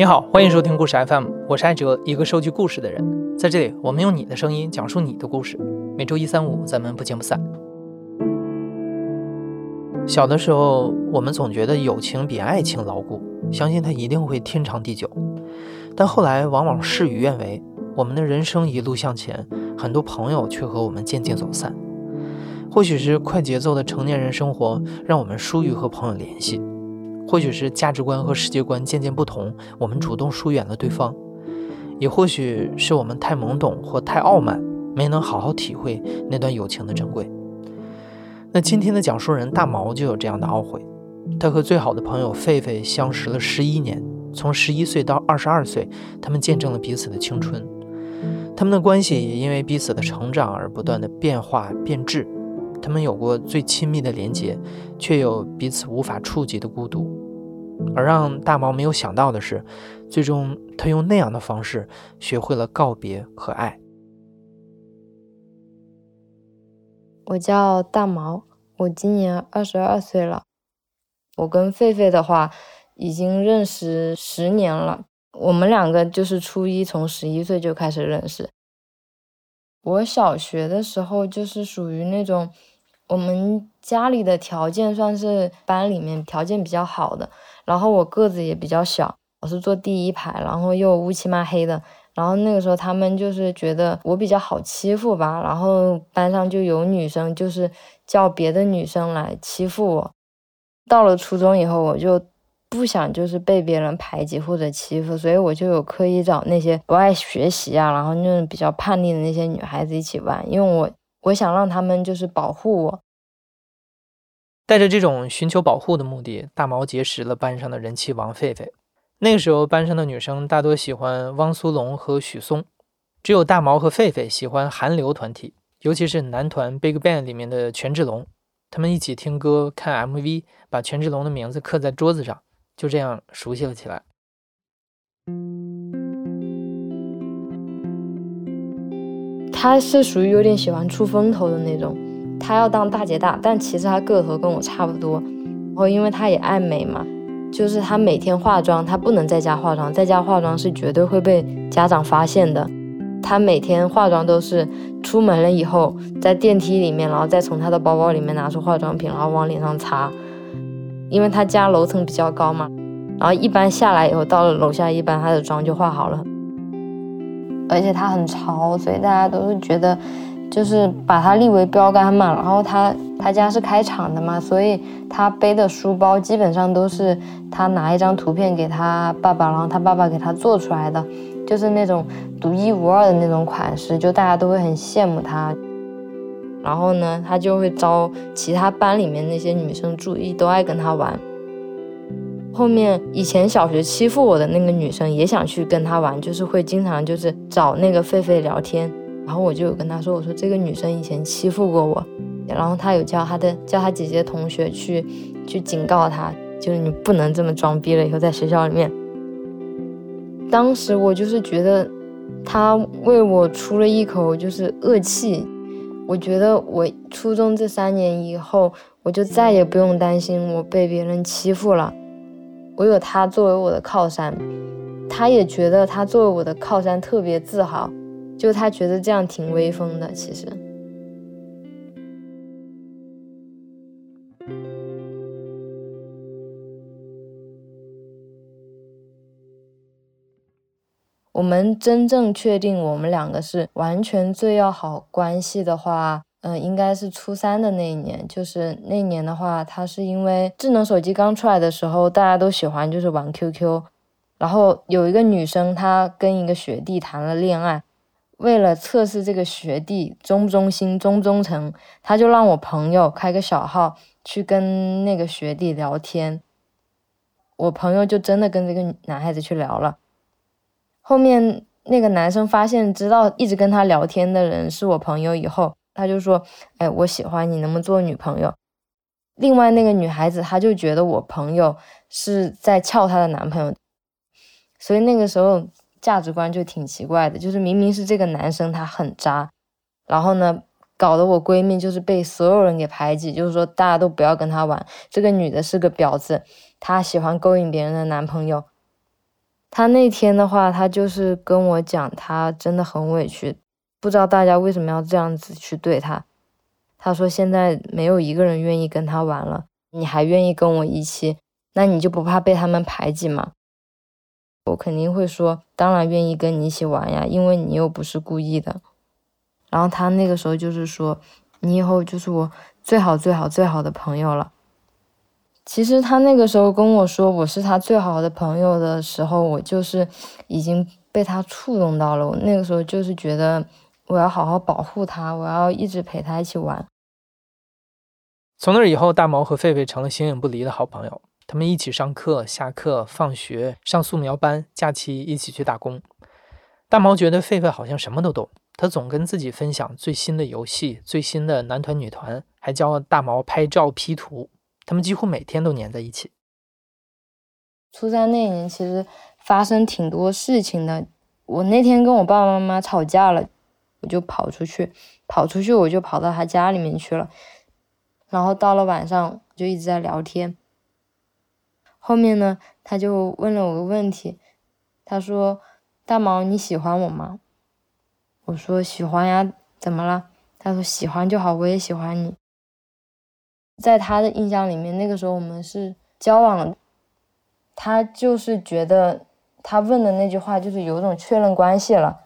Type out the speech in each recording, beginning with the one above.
你好，欢迎收听故事 FM，我是艾哲，一个收集故事的人。在这里，我们用你的声音讲述你的故事。每周一、三、五，咱们不见不散。小的时候，我们总觉得友情比爱情牢固，相信它一定会天长地久。但后来往往事与愿违，我们的人生一路向前，很多朋友却和我们渐渐走散。或许是快节奏的成年人生活让我们疏于和朋友联系，或许是价值观和世界观渐渐不同，我们主动疏远了对方，也或许是我们太懵懂或太傲慢，没能好好体会那段友情的珍贵。那今天的讲述人大毛就有这样的懊悔，他和最好的朋友狒狒相识了十一年，从十一岁到二十二岁，他们见证了彼此的青春，他们的关系也因为彼此的成长而不断的变化变质。他们有过最亲密的连结，却有彼此无法触及的孤独。而让大毛没有想到的是，最终他用那样的方式学会了告别和爱。我叫大毛，我今年二十二岁了。我跟狒狒的话，已经认识十年了。我们两个就是初一，从十一岁就开始认识。我小学的时候就是属于那种。我们家里的条件算是班里面条件比较好的，然后我个子也比较小，我是坐第一排，然后又乌漆嘛黑的，然后那个时候他们就是觉得我比较好欺负吧，然后班上就有女生就是叫别的女生来欺负我。到了初中以后，我就不想就是被别人排挤或者欺负，所以我就有刻意找那些不爱学习啊，然后那种比较叛逆的那些女孩子一起玩，因为我。我想让他们就是保护我，带着这种寻求保护的目的，大毛结识了班上的人气王狒狒。那个时候，班上的女生大多喜欢汪苏泷和许嵩，只有大毛和狒狒喜欢韩流团体，尤其是男团 BigBang 里面的权志龙。他们一起听歌、看 MV，把权志龙的名字刻在桌子上，就这样熟悉了起来。他是属于有点喜欢出风头的那种，他要当大姐大，但其实他个头跟我差不多。然后因为他也爱美嘛，就是他每天化妆，他不能在家化妆，在家化妆是绝对会被家长发现的。他每天化妆都是出门了以后，在电梯里面，然后再从他的包包里面拿出化妆品，然后往脸上擦。因为他家楼层比较高嘛，然后一般下来以后，到了楼下，一般他的妆就化好了。而且他很潮，所以大家都是觉得，就是把他立为标杆嘛。然后他他家是开厂的嘛，所以他背的书包基本上都是他拿一张图片给他爸爸，然后他爸爸给他做出来的，就是那种独一无二的那种款式，就大家都会很羡慕他。然后呢，他就会招其他班里面那些女生注意，都爱跟他玩。后面以前小学欺负我的那个女生也想去跟他玩，就是会经常就是找那个狒狒聊天，然后我就有跟他说，我说这个女生以前欺负过我，然后他有叫他的叫他姐姐同学去去警告他，就是你不能这么装逼了，以后在学校里面。当时我就是觉得他为我出了一口就是恶气，我觉得我初中这三年以后，我就再也不用担心我被别人欺负了。我有他作为我的靠山，他也觉得他作为我的靠山特别自豪，就他觉得这样挺威风的。其实，我们真正确定我们两个是完全最要好关系的话。嗯，应该是初三的那一年，就是那年的话，他是因为智能手机刚出来的时候，大家都喜欢就是玩 QQ，然后有一个女生她跟一个学弟谈了恋爱，为了测试这个学弟忠不忠心、忠不忠诚，他就让我朋友开个小号去跟那个学弟聊天，我朋友就真的跟这个男孩子去聊了，后面那个男生发现知道一直跟他聊天的人是我朋友以后。他就说：“哎，我喜欢你，能不能做女朋友？”另外那个女孩子，她就觉得我朋友是在撬她的男朋友，所以那个时候价值观就挺奇怪的。就是明明是这个男生他很渣，然后呢，搞得我闺蜜就是被所有人给排挤，就是说大家都不要跟他玩。这个女的是个婊子，她喜欢勾引别人的男朋友。他那天的话，他就是跟我讲，他真的很委屈，不知道大家为什么要这样子去对他。他说现在没有一个人愿意跟他玩了，你还愿意跟我一起，那你就不怕被他们排挤吗？我肯定会说，当然愿意跟你一起玩呀，因为你又不是故意的。然后他那个时候就是说，你以后就是我最好最好最好的朋友了。其实他那个时候跟我说我是他最好的朋友的时候，我就是已经被他触动到了。我那个时候就是觉得我要好好保护他，我要一直陪他一起玩。从那以后，大毛和狒狒成了形影不离的好朋友。他们一起上课、下课、放学、上素描班，假期一起去打工。大毛觉得狒狒好像什么都懂，他总跟自己分享最新的游戏、最新的男团女团，还教大毛拍照 P 图。他们几乎每天都黏在一起。初三那年，其实发生挺多事情的。我那天跟我爸爸妈妈吵架了，我就跑出去，跑出去我就跑到他家里面去了。然后到了晚上，就一直在聊天。后面呢，他就问了我个问题，他说：“大毛，你喜欢我吗？”我说：“喜欢呀，怎么了？”他说：“喜欢就好，我也喜欢你。”在他的印象里面，那个时候我们是交往，他就是觉得他问的那句话就是有种确认关系了。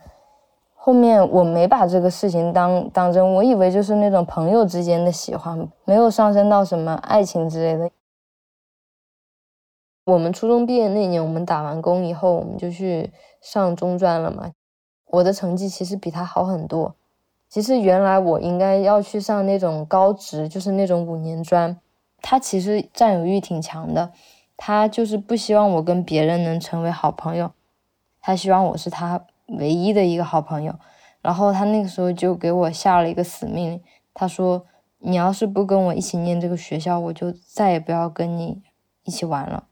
后面我没把这个事情当当真，我以为就是那种朋友之间的喜欢，没有上升到什么爱情之类的。我们初中毕业那年，我们打完工以后，我们就去上中专了嘛。我的成绩其实比他好很多。其实原来我应该要去上那种高职，就是那种五年专。他其实占有欲挺强的，他就是不希望我跟别人能成为好朋友，他希望我是他唯一的一个好朋友。然后他那个时候就给我下了一个死命令，他说：“你要是不跟我一起念这个学校，我就再也不要跟你一起玩了。”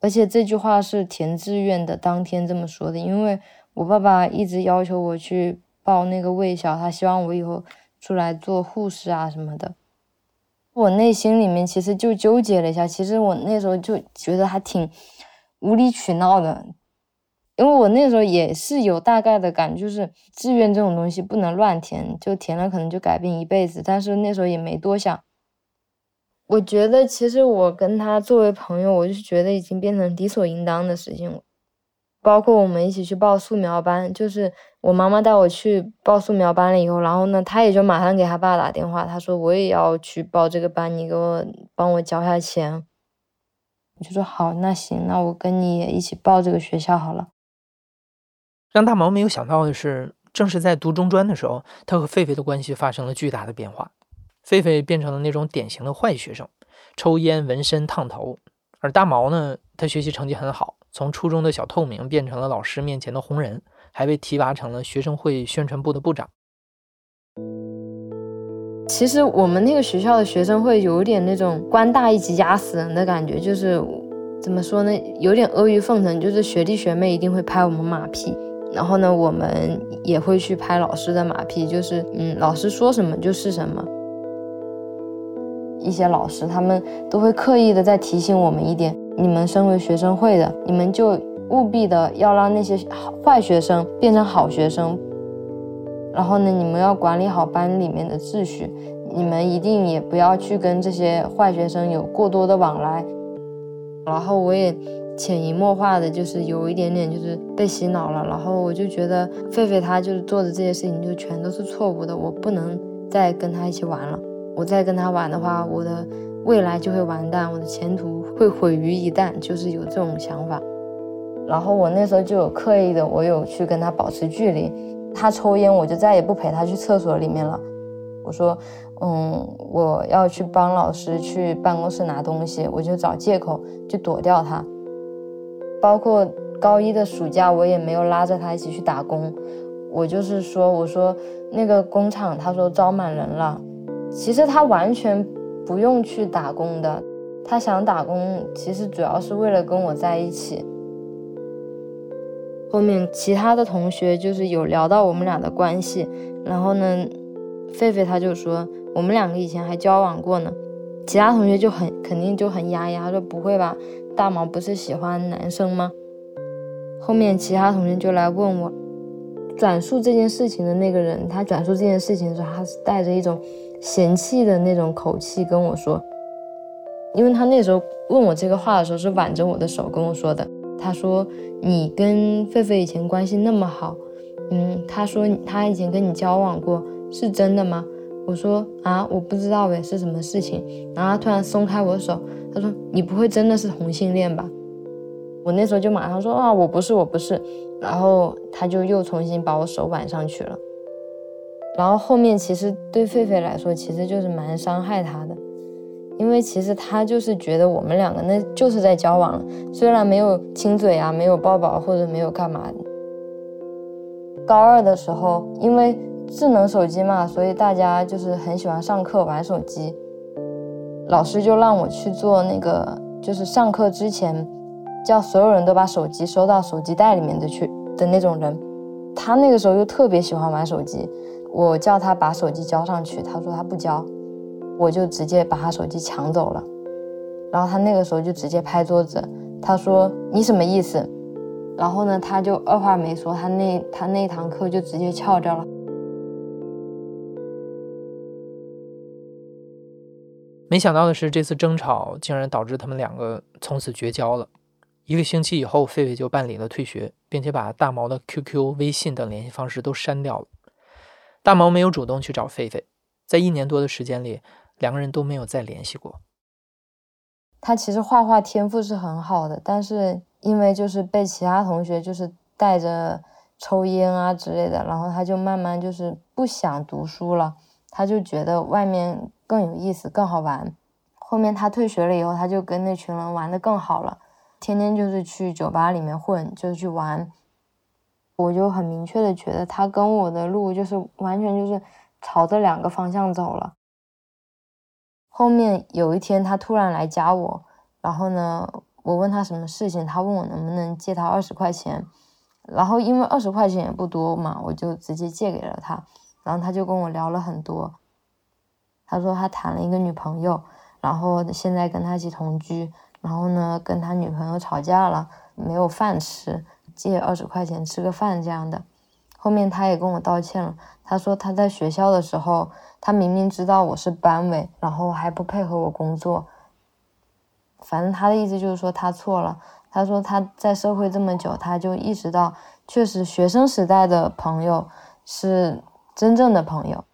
而且这句话是填志愿的当天这么说的，因为我爸爸一直要求我去。报那个卫校，他希望我以后出来做护士啊什么的。我内心里面其实就纠结了一下，其实我那时候就觉得还挺无理取闹的，因为我那时候也是有大概的感觉，就是志愿这种东西不能乱填，就填了可能就改变一辈子。但是那时候也没多想。我觉得其实我跟他作为朋友，我就觉得已经变成理所应当的事情了。包括我们一起去报素描班，就是我妈妈带我去报素描班了以后，然后呢，他也就马上给他爸打电话，他说我也要去报这个班，你给我帮我交下钱。我就说好，那行，那我跟你也一起报这个学校好了。让大毛没有想到的是，正是在读中专的时候，他和狒狒的关系发生了巨大的变化。狒狒变成了那种典型的坏学生，抽烟、纹身、烫头，而大毛呢，他学习成绩很好。从初中的小透明变成了老师面前的红人，还被提拔成了学生会宣传部的部长。其实我们那个学校的学生会有点那种官大一级压死人的感觉，就是怎么说呢，有点阿谀奉承，就是学弟学妹一定会拍我们马屁，然后呢，我们也会去拍老师的马屁，就是嗯，老师说什么就是什么。一些老师他们都会刻意的在提醒我们一点。你们身为学生会的，你们就务必的要让那些坏学生变成好学生。然后呢，你们要管理好班里面的秩序，你们一定也不要去跟这些坏学生有过多的往来。然后我也潜移默化的，就是有一点点就是被洗脑了。然后我就觉得狒狒他就是做的这些事情就全都是错误的，我不能再跟他一起玩了。我再跟他玩的话，我的未来就会完蛋，我的前途。会毁于一旦，就是有这种想法。然后我那时候就有刻意的，我有去跟他保持距离。他抽烟，我就再也不陪他去厕所里面了。我说，嗯，我要去帮老师去办公室拿东西，我就找借口去躲掉他。包括高一的暑假，我也没有拉着他一起去打工。我就是说，我说那个工厂，他说招满人了。其实他完全不用去打工的。他想打工，其实主要是为了跟我在一起。后面其他的同学就是有聊到我们俩的关系，然后呢，狒狒他就说我们两个以前还交往过呢。其他同学就很肯定就很压抑，他说不会吧，大毛不是喜欢男生吗？后面其他同学就来问我，转述这件事情的那个人，他转述这件事情的时候，他是带着一种嫌弃的那种口气跟我说，因为他那时候问我这个话的时候是挽着我的手跟我说的，他说你跟狒狒以前关系那么好，嗯，他说他以前跟你交往过，是真的吗？我说啊，我不知道呗，是什么事情？然后他突然松开我的手，他说你不会真的是同性恋吧？我那时候就马上说啊，我不是，我不是。然后他就又重新把我手挽上去了。然后后面其实对狒狒来说，其实就是蛮伤害他的，因为其实他就是觉得我们两个那就是在交往了，虽然没有亲嘴啊，没有抱抱或者没有干嘛。高二的时候，因为智能手机嘛，所以大家就是很喜欢上课玩手机。老师就让我去做那个，就是上课之前。叫所有人都把手机收到手机袋里面的去的那种人，他那个时候又特别喜欢玩手机，我叫他把手机交上去，他说他不交，我就直接把他手机抢走了，然后他那个时候就直接拍桌子，他说你什么意思？然后呢，他就二话没说，他那他那堂课就直接翘掉了。没想到的是，这次争吵竟然导致他们两个从此绝交了。一个星期以后，狒狒就办理了退学，并且把大毛的 QQ、微信等联系方式都删掉了。大毛没有主动去找狒狒，在一年多的时间里，两个人都没有再联系过。他其实画画天赋是很好的，但是因为就是被其他同学就是带着抽烟啊之类的，然后他就慢慢就是不想读书了，他就觉得外面更有意思、更好玩。后面他退学了以后，他就跟那群人玩的更好了。天天就是去酒吧里面混，就是去玩，我就很明确的觉得他跟我的路就是完全就是朝着两个方向走了。后面有一天他突然来加我，然后呢，我问他什么事情，他问我能不能借他二十块钱，然后因为二十块钱也不多嘛，我就直接借给了他，然后他就跟我聊了很多，他说他谈了一个女朋友，然后现在跟他一起同居。然后呢，跟他女朋友吵架了，没有饭吃，借二十块钱吃个饭这样的。后面他也跟我道歉了，他说他在学校的时候，他明明知道我是班委，然后还不配合我工作。反正他的意思就是说他错了。他说他在社会这么久，他就意识到，确实学生时代的朋友是真正的朋友。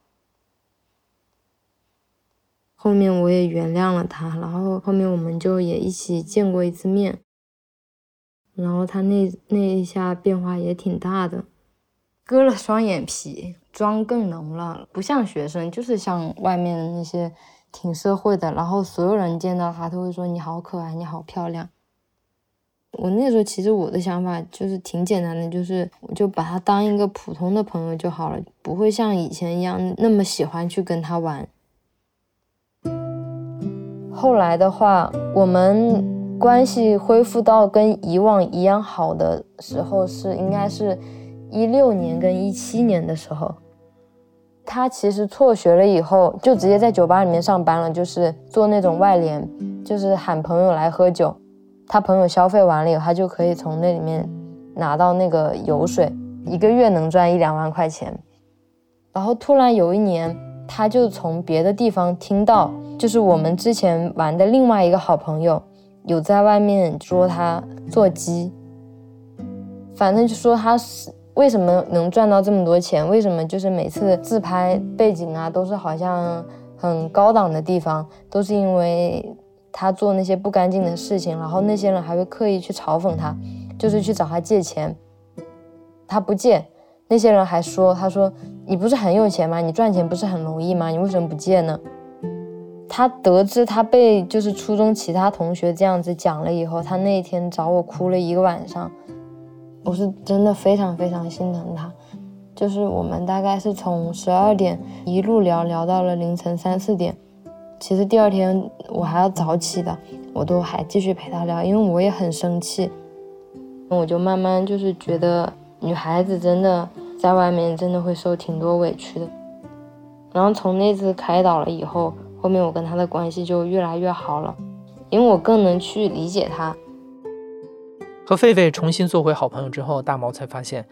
后面我也原谅了他，然后后面我们就也一起见过一次面，然后他那那一下变化也挺大的，割了双眼皮，妆更浓了，不像学生，就是像外面的那些挺社会的，然后所有人见到他都会说你好可爱，你好漂亮。我那时候其实我的想法就是挺简单的，就是我就把他当一个普通的朋友就好了，不会像以前一样那么喜欢去跟他玩。后来的话，我们关系恢复到跟以往一样好的时候是应该是一六年跟一七年的时候。他其实辍学了以后，就直接在酒吧里面上班了，就是做那种外联，就是喊朋友来喝酒。他朋友消费完了以后，他就可以从那里面拿到那个油水，一个月能赚一两万块钱。然后突然有一年，他就从别的地方听到。就是我们之前玩的另外一个好朋友，有在外面说他做鸡，反正就说他是为什么能赚到这么多钱，为什么就是每次自拍背景啊都是好像很高档的地方，都是因为他做那些不干净的事情，然后那些人还会刻意去嘲讽他，就是去找他借钱，他不借，那些人还说他说你不是很有钱吗？你赚钱不是很容易吗？你为什么不借呢？他得知他被就是初中其他同学这样子讲了以后，他那天找我哭了一个晚上，我是真的非常非常心疼他。就是我们大概是从十二点一路聊聊到了凌晨三四点，其实第二天我还要早起的，我都还继续陪他聊，因为我也很生气。我就慢慢就是觉得女孩子真的在外面真的会受挺多委屈的。然后从那次开导了以后。后面我跟他的关系就越来越好了，因为我更能去理解他。和狒狒重新做回好朋友之后，大毛才发现，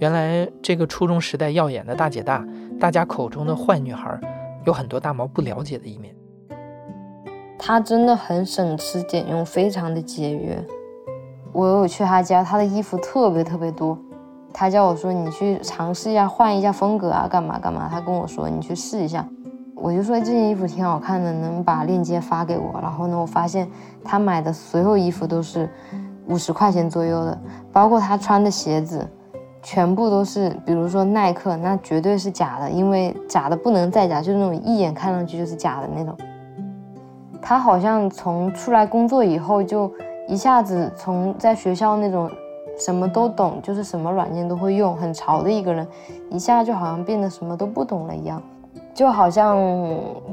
原来这个初中时代耀眼的大姐大，大家口中的坏女孩，有很多大毛不了解的一面。她真的很省吃俭用，非常的节约。我有去她家，她的衣服特别特别多。她叫我说你去尝试一下，换一下风格啊，干嘛干嘛。她跟我说你去试一下，我就说这件衣服挺好看的，能把链接发给我。然后呢，我发现他买的所有衣服都是。五十块钱左右的，包括他穿的鞋子，全部都是，比如说耐克，那绝对是假的，因为假的不能再假，就是那种一眼看上去就是假的那种。他好像从出来工作以后，就一下子从在学校那种什么都懂，就是什么软件都会用，很潮的一个人，一下就好像变得什么都不懂了一样，就好像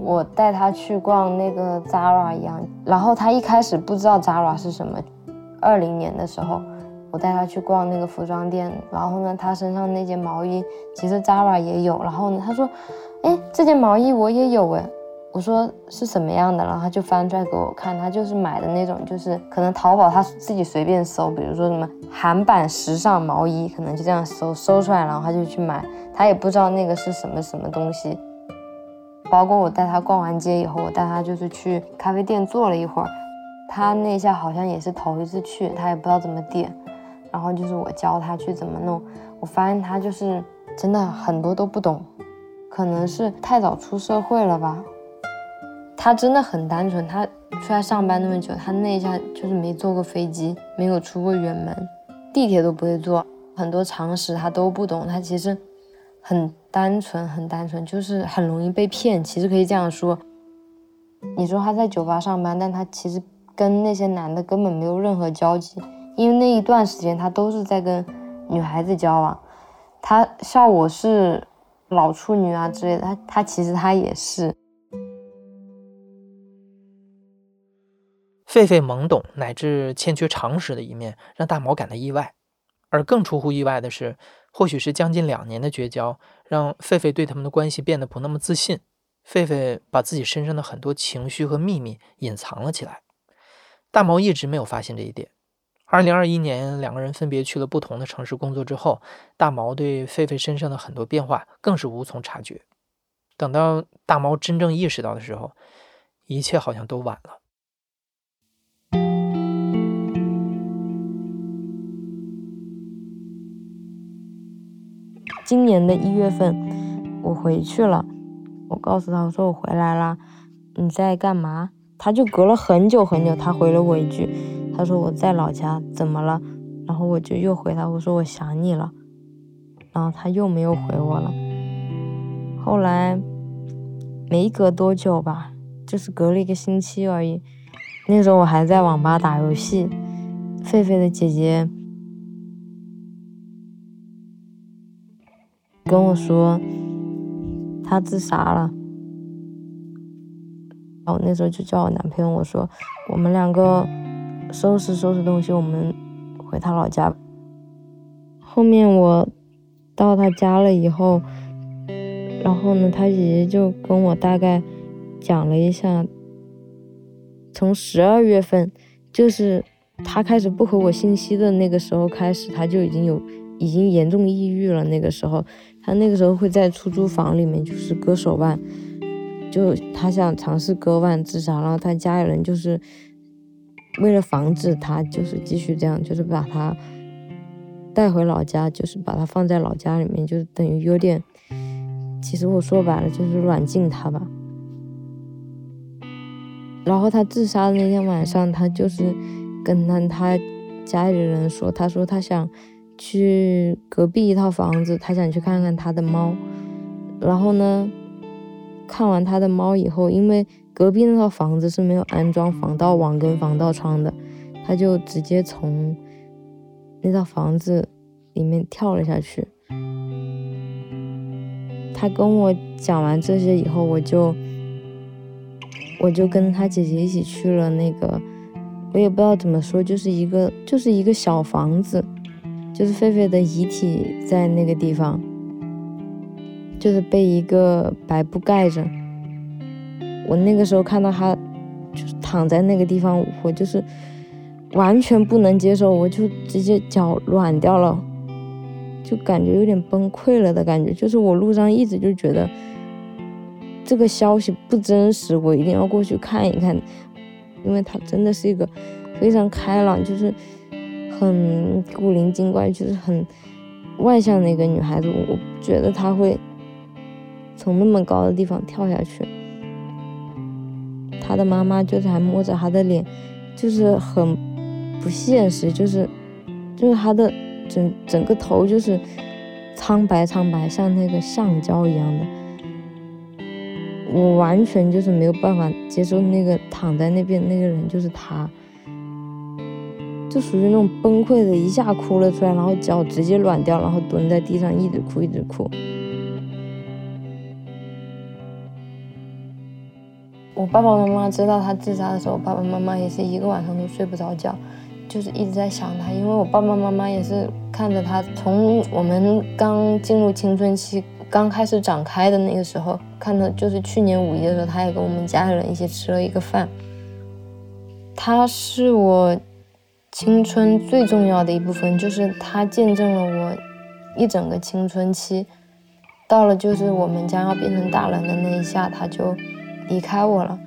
我带他去逛那个 Zara 一样，然后他一开始不知道 Zara 是什么。二零年的时候，我带他去逛那个服装店，然后呢，他身上那件毛衣其实 Zara 也有，然后呢，他说，哎，这件毛衣我也有哎，我说是什么样的，然后他就翻出来给我看，他就是买的那种，就是可能淘宝他自己随便搜，比如说什么韩版时尚毛衣，可能就这样搜搜出来，然后他就去买，他也不知道那个是什么什么东西。包括我带他逛完街以后，我带他就是去咖啡店坐了一会儿。他那下好像也是头一次去，他也不知道怎么点，然后就是我教他去怎么弄。我发现他就是真的很多都不懂，可能是太早出社会了吧。他真的很单纯，他出来上班那么久，他那一下就是没坐过飞机，没有出过远门，地铁都不会坐，很多常识他都不懂。他其实很单纯，很单纯，就是很容易被骗。其实可以这样说，你说他在酒吧上班，但他其实。跟那些男的根本没有任何交集，因为那一段时间他都是在跟女孩子交往。他笑我是老处女啊之类的，他他其实他也是。狒狒懵懂乃至欠缺常识的一面，让大毛感到意外。而更出乎意外的是，或许是将近两年的绝交，让狒狒对他们的关系变得不那么自信。狒狒把自己身上的很多情绪和秘密隐藏了起来。大毛一直没有发现这一点。二零二一年，两个人分别去了不同的城市工作之后，大毛对狒狒身上的很多变化更是无从察觉。等到大毛真正意识到的时候，一切好像都晚了。今年的一月份，我回去了，我告诉他，我说我回来啦，你在干嘛？他就隔了很久很久，他回了我一句，他说我在老家，怎么了？然后我就又回他，我说我想你了。然后他又没有回我了。后来没隔多久吧，就是隔了一个星期而已。那时候我还在网吧打游戏，狒狒的姐姐跟我说，他自杀了。然后那时候就叫我男朋友，我说我们两个收拾收拾东西，我们回他老家。后面我到他家了以后，然后呢，他姐姐就跟我大概讲了一下，从十二月份，就是他开始不回我信息的那个时候开始，他就已经有已经严重抑郁了。那个时候，他那个时候会在出租房里面就是割手腕。就他想尝试割腕自杀，然后他家里人就是为了防止他就是继续这样，就是把他带回老家，就是把他放在老家里面，就是等于有点，其实我说白了就是软禁他吧。然后他自杀的那天晚上，他就是跟他他家里的人说，他说他想去隔壁一套房子，他想去看看他的猫，然后呢。看完他的猫以后，因为隔壁那套房子是没有安装防盗网跟防盗窗的，他就直接从那套房子里面跳了下去。他跟我讲完这些以后，我就我就跟他姐姐一起去了那个，我也不知道怎么说，就是一个就是一个小房子，就是狒狒的遗体在那个地方。就是被一个白布盖着。我那个时候看到他，就是躺在那个地方，我就是完全不能接受，我就直接脚软掉了，就感觉有点崩溃了的感觉。就是我路上一直就觉得这个消息不真实，我一定要过去看一看，因为他真的是一个非常开朗，就是很古灵精怪，就是很外向的一个女孩子。我觉得她会从那么高的地方跳下去。他的妈妈就是还摸着他的脸，就是很不现实，就是就是他的整整个头就是苍白苍白，像那个橡胶一样的。我完全就是没有办法接受那个躺在那边那个人就是他，就属于那种崩溃的，一下哭了出来，然后脚直接软掉，然后蹲在地上一直哭一直哭。我爸爸妈妈知道他自杀的时候，爸爸妈妈也是一个晚上都睡不着觉，就是一直在想他。因为我爸爸妈妈也是看着他从我们刚进入青春期、刚开始长开的那个时候，看到就是去年五一的时候，他也跟我们家里人一起吃了一个饭。他是我青春最重要的一部分，就是它见证了我一整个青春期。到了就是我们将要变成大人的那一下，他就。离开我了。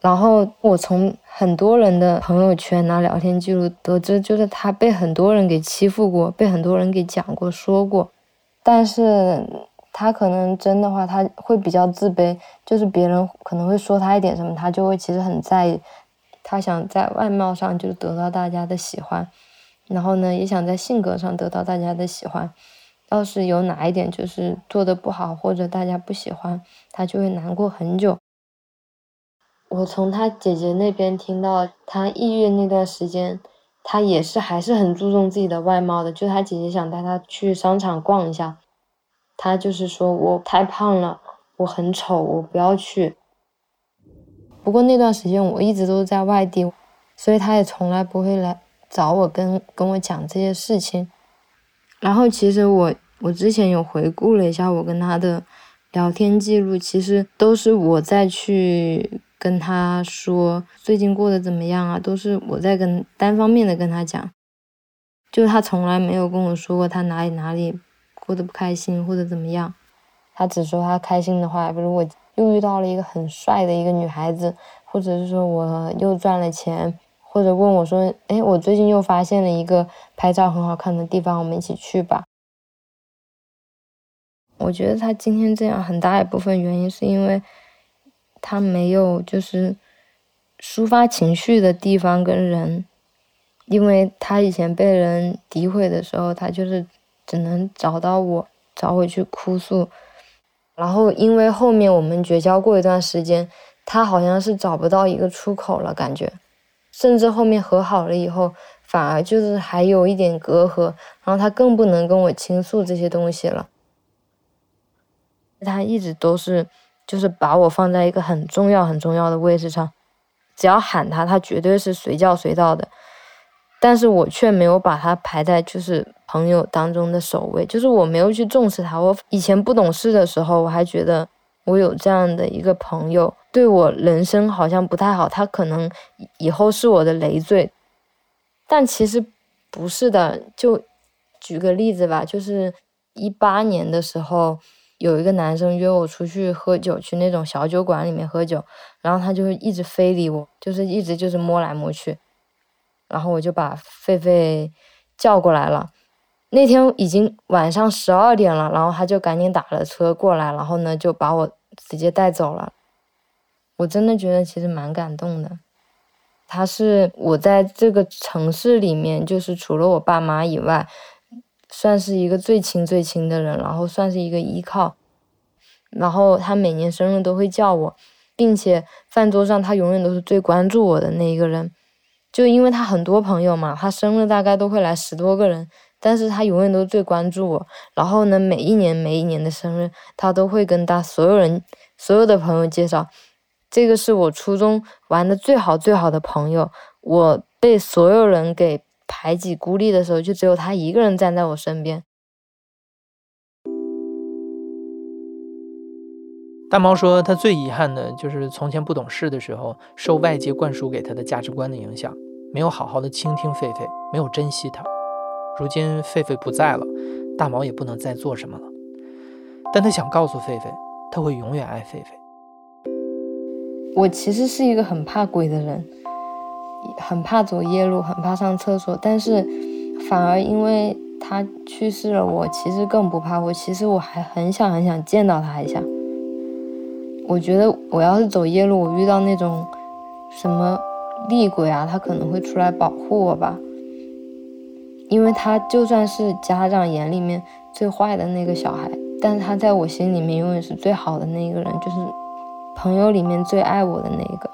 然后我从很多人的朋友圈拿聊天记录得知，就是他被很多人给欺负过，被很多人给讲过、说过，但是。他可能真的话，他会比较自卑，就是别人可能会说他一点什么，他就会其实很在意。他想在外貌上就得到大家的喜欢，然后呢，也想在性格上得到大家的喜欢。要是有哪一点就是做的不好，或者大家不喜欢，他就会难过很久。我从他姐姐那边听到，他抑郁那段时间，他也是还是很注重自己的外貌的，就他姐姐想带他去商场逛一下。他就是说我太胖了，我很丑，我不要去。不过那段时间我一直都在外地，所以他也从来不会来找我跟跟我讲这些事情。然后其实我我之前有回顾了一下我跟他的聊天记录，其实都是我在去跟他说最近过得怎么样啊，都是我在跟单方面的跟他讲，就他从来没有跟我说过他哪里哪里。过得不开心或者怎么样，他只说他开心的话，比如我又遇到了一个很帅的一个女孩子，或者是说我又赚了钱，或者问我说，哎，我最近又发现了一个拍照很好看的地方，我们一起去吧。我觉得他今天这样很大一部分原因是因为他没有就是抒发情绪的地方跟人，因为他以前被人诋毁的时候，他就是。只能找到我，找我去哭诉。然后因为后面我们绝交过一段时间，他好像是找不到一个出口了，感觉。甚至后面和好了以后，反而就是还有一点隔阂。然后他更不能跟我倾诉这些东西了。他一直都是，就是把我放在一个很重要很重要的位置上，只要喊他，他绝对是随叫随到的。但是我却没有把他排在就是朋友当中的首位，就是我没有去重视他。我以前不懂事的时候，我还觉得我有这样的一个朋友，对我人生好像不太好，他可能以后是我的累赘。但其实不是的，就举个例子吧，就是一八年的时候，有一个男生约我出去喝酒，去那种小酒馆里面喝酒，然后他就一直非礼我，就是一直就是摸来摸去。然后我就把狒狒叫过来了。那天已经晚上十二点了，然后他就赶紧打了车过来，然后呢就把我直接带走了。我真的觉得其实蛮感动的。他是我在这个城市里面，就是除了我爸妈以外，算是一个最亲最亲的人，然后算是一个依靠。然后他每年生日都会叫我，并且饭桌上他永远都是最关注我的那一个人。就因为他很多朋友嘛，他生日大概都会来十多个人，但是他永远都最关注我。然后呢，每一年每一年的生日，他都会跟他所有人、所有的朋友介绍，这个是我初中玩的最好最好的朋友，我被所有人给排挤孤立的时候，就只有他一个人站在我身边。大毛说，他最遗憾的就是从前不懂事的时候，受外界灌输给他的价值观的影响，没有好好的倾听狒狒，没有珍惜他。如今狒狒不在了，大毛也不能再做什么了。但他想告诉狒狒，他会永远爱狒狒。我其实是一个很怕鬼的人，很怕走夜路，很怕上厕所。但是，反而因为他去世了，我其实更不怕。我其实我还很想很想见到他一下。我觉得我要是走夜路，我遇到那种什么厉鬼啊，他可能会出来保护我吧。因为他就算是家长眼里面最坏的那个小孩，但是他在我心里面永远是最好的那个人，就是。朋友里面最爱我的那一个。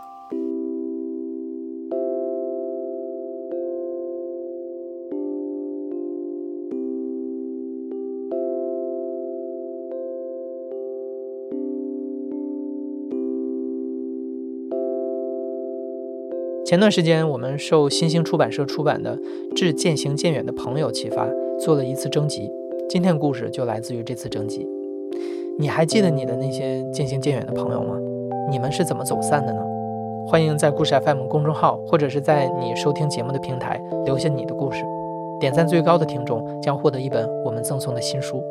前段时间，我们受新兴出版社出版的《致渐行渐远的朋友》启发，做了一次征集。今天故事就来自于这次征集。你还记得你的那些渐行渐远的朋友吗？你们是怎么走散的呢？欢迎在故事 FM 公众号，或者是在你收听节目的平台留下你的故事。点赞最高的听众将获得一本我们赠送的新书。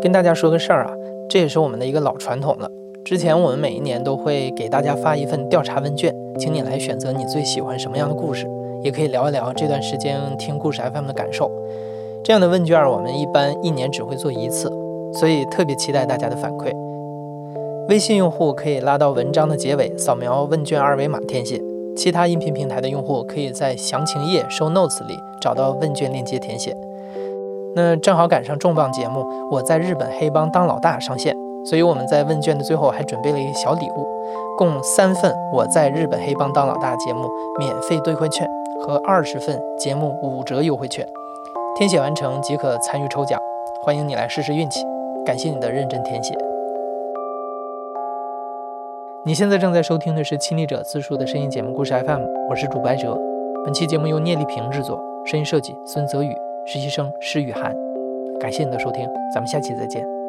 跟大家说个事儿啊，这也是我们的一个老传统了。之前我们每一年都会给大家发一份调查问卷，请你来选择你最喜欢什么样的故事，也可以聊一聊这段时间听故事 FM 的感受。这样的问卷我们一般一年只会做一次，所以特别期待大家的反馈。微信用户可以拉到文章的结尾，扫描问卷二维码填写；其他音频平台的用户可以在详情页 show notes 里找到问卷链接填写。那正好赶上重磅节目《我在日本黑帮当老大》上线，所以我们在问卷的最后还准备了一个小礼物，共三份《我在日本黑帮当老大》节目免费兑换券和二十份节目五折优惠券。填写完成即可参与抽奖，欢迎你来试试运气。感谢你的认真填写。你现在正在收听的是亲历者自述的声音节目故事 FM，我是主白哲。本期节目由聂丽萍制作，声音设计孙泽宇，实习生施雨涵。感谢你的收听，咱们下期再见。